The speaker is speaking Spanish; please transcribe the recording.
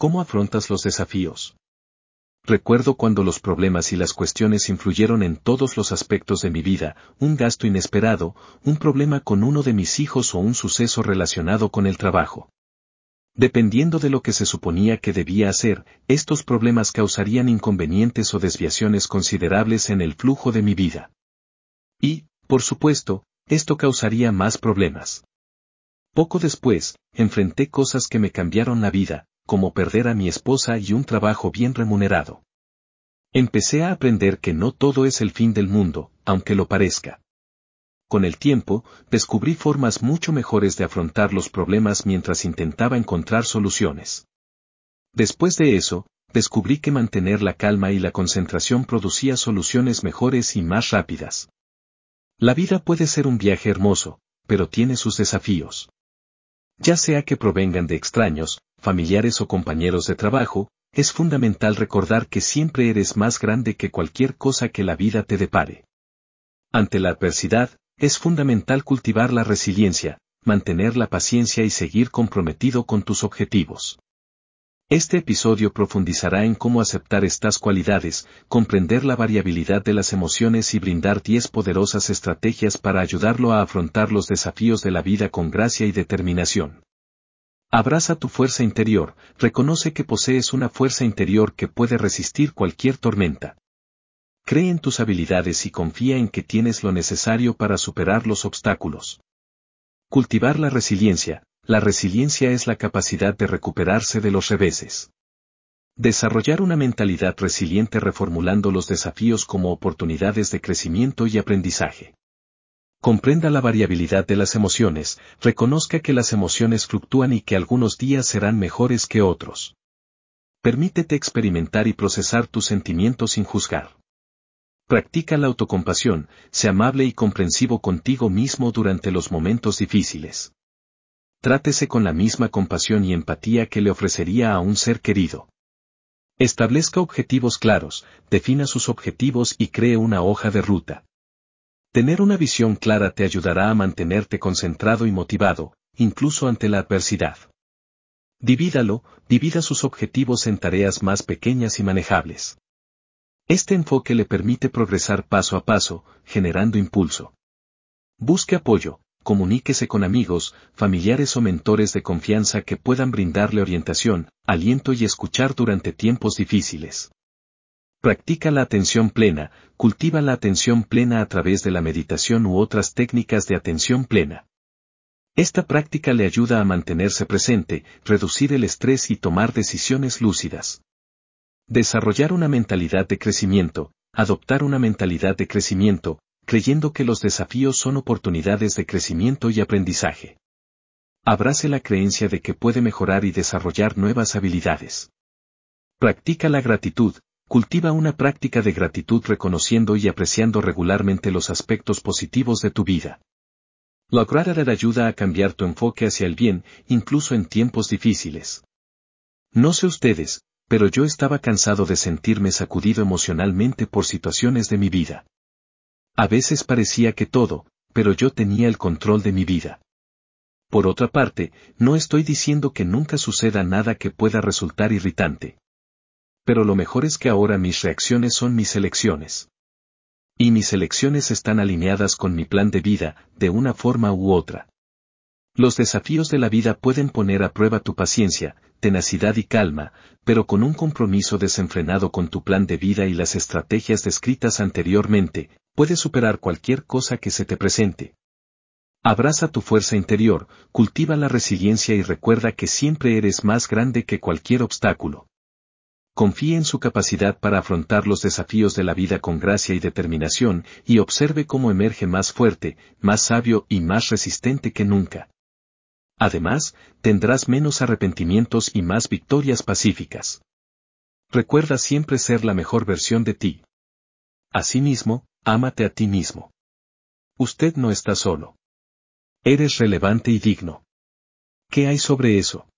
¿Cómo afrontas los desafíos? Recuerdo cuando los problemas y las cuestiones influyeron en todos los aspectos de mi vida, un gasto inesperado, un problema con uno de mis hijos o un suceso relacionado con el trabajo. Dependiendo de lo que se suponía que debía hacer, estos problemas causarían inconvenientes o desviaciones considerables en el flujo de mi vida. Y, por supuesto, esto causaría más problemas. Poco después, enfrenté cosas que me cambiaron la vida, como perder a mi esposa y un trabajo bien remunerado. Empecé a aprender que no todo es el fin del mundo, aunque lo parezca. Con el tiempo, descubrí formas mucho mejores de afrontar los problemas mientras intentaba encontrar soluciones. Después de eso, descubrí que mantener la calma y la concentración producía soluciones mejores y más rápidas. La vida puede ser un viaje hermoso, pero tiene sus desafíos. Ya sea que provengan de extraños, familiares o compañeros de trabajo, es fundamental recordar que siempre eres más grande que cualquier cosa que la vida te depare. Ante la adversidad, es fundamental cultivar la resiliencia, mantener la paciencia y seguir comprometido con tus objetivos. Este episodio profundizará en cómo aceptar estas cualidades, comprender la variabilidad de las emociones y brindar 10 poderosas estrategias para ayudarlo a afrontar los desafíos de la vida con gracia y determinación. Abraza tu fuerza interior, reconoce que posees una fuerza interior que puede resistir cualquier tormenta. Cree en tus habilidades y confía en que tienes lo necesario para superar los obstáculos. Cultivar la resiliencia. La resiliencia es la capacidad de recuperarse de los reveses. Desarrollar una mentalidad resiliente reformulando los desafíos como oportunidades de crecimiento y aprendizaje. Comprenda la variabilidad de las emociones, reconozca que las emociones fluctúan y que algunos días serán mejores que otros. Permítete experimentar y procesar tus sentimientos sin juzgar. Practica la autocompasión, sé amable y comprensivo contigo mismo durante los momentos difíciles. Trátese con la misma compasión y empatía que le ofrecería a un ser querido. Establezca objetivos claros, defina sus objetivos y cree una hoja de ruta. Tener una visión clara te ayudará a mantenerte concentrado y motivado, incluso ante la adversidad. Divídalo, divida sus objetivos en tareas más pequeñas y manejables. Este enfoque le permite progresar paso a paso, generando impulso. Busque apoyo, comuníquese con amigos, familiares o mentores de confianza que puedan brindarle orientación, aliento y escuchar durante tiempos difíciles. Practica la atención plena, cultiva la atención plena a través de la meditación u otras técnicas de atención plena. Esta práctica le ayuda a mantenerse presente, reducir el estrés y tomar decisiones lúcidas. Desarrollar una mentalidad de crecimiento, adoptar una mentalidad de crecimiento, creyendo que los desafíos son oportunidades de crecimiento y aprendizaje. Abrace la creencia de que puede mejorar y desarrollar nuevas habilidades. Practica la gratitud, Cultiva una práctica de gratitud reconociendo y apreciando regularmente los aspectos positivos de tu vida. Lograr ayuda a cambiar tu enfoque hacia el bien, incluso en tiempos difíciles. No sé ustedes, pero yo estaba cansado de sentirme sacudido emocionalmente por situaciones de mi vida. A veces parecía que todo, pero yo tenía el control de mi vida. Por otra parte, no estoy diciendo que nunca suceda nada que pueda resultar irritante pero lo mejor es que ahora mis reacciones son mis elecciones. Y mis elecciones están alineadas con mi plan de vida, de una forma u otra. Los desafíos de la vida pueden poner a prueba tu paciencia, tenacidad y calma, pero con un compromiso desenfrenado con tu plan de vida y las estrategias descritas anteriormente, puedes superar cualquier cosa que se te presente. Abraza tu fuerza interior, cultiva la resiliencia y recuerda que siempre eres más grande que cualquier obstáculo confíe en su capacidad para afrontar los desafíos de la vida con gracia y determinación, y observe cómo emerge más fuerte, más sabio y más resistente que nunca. Además, tendrás menos arrepentimientos y más victorias pacíficas. Recuerda siempre ser la mejor versión de ti. Asimismo, ámate a ti mismo. Usted no está solo. Eres relevante y digno. ¿Qué hay sobre eso?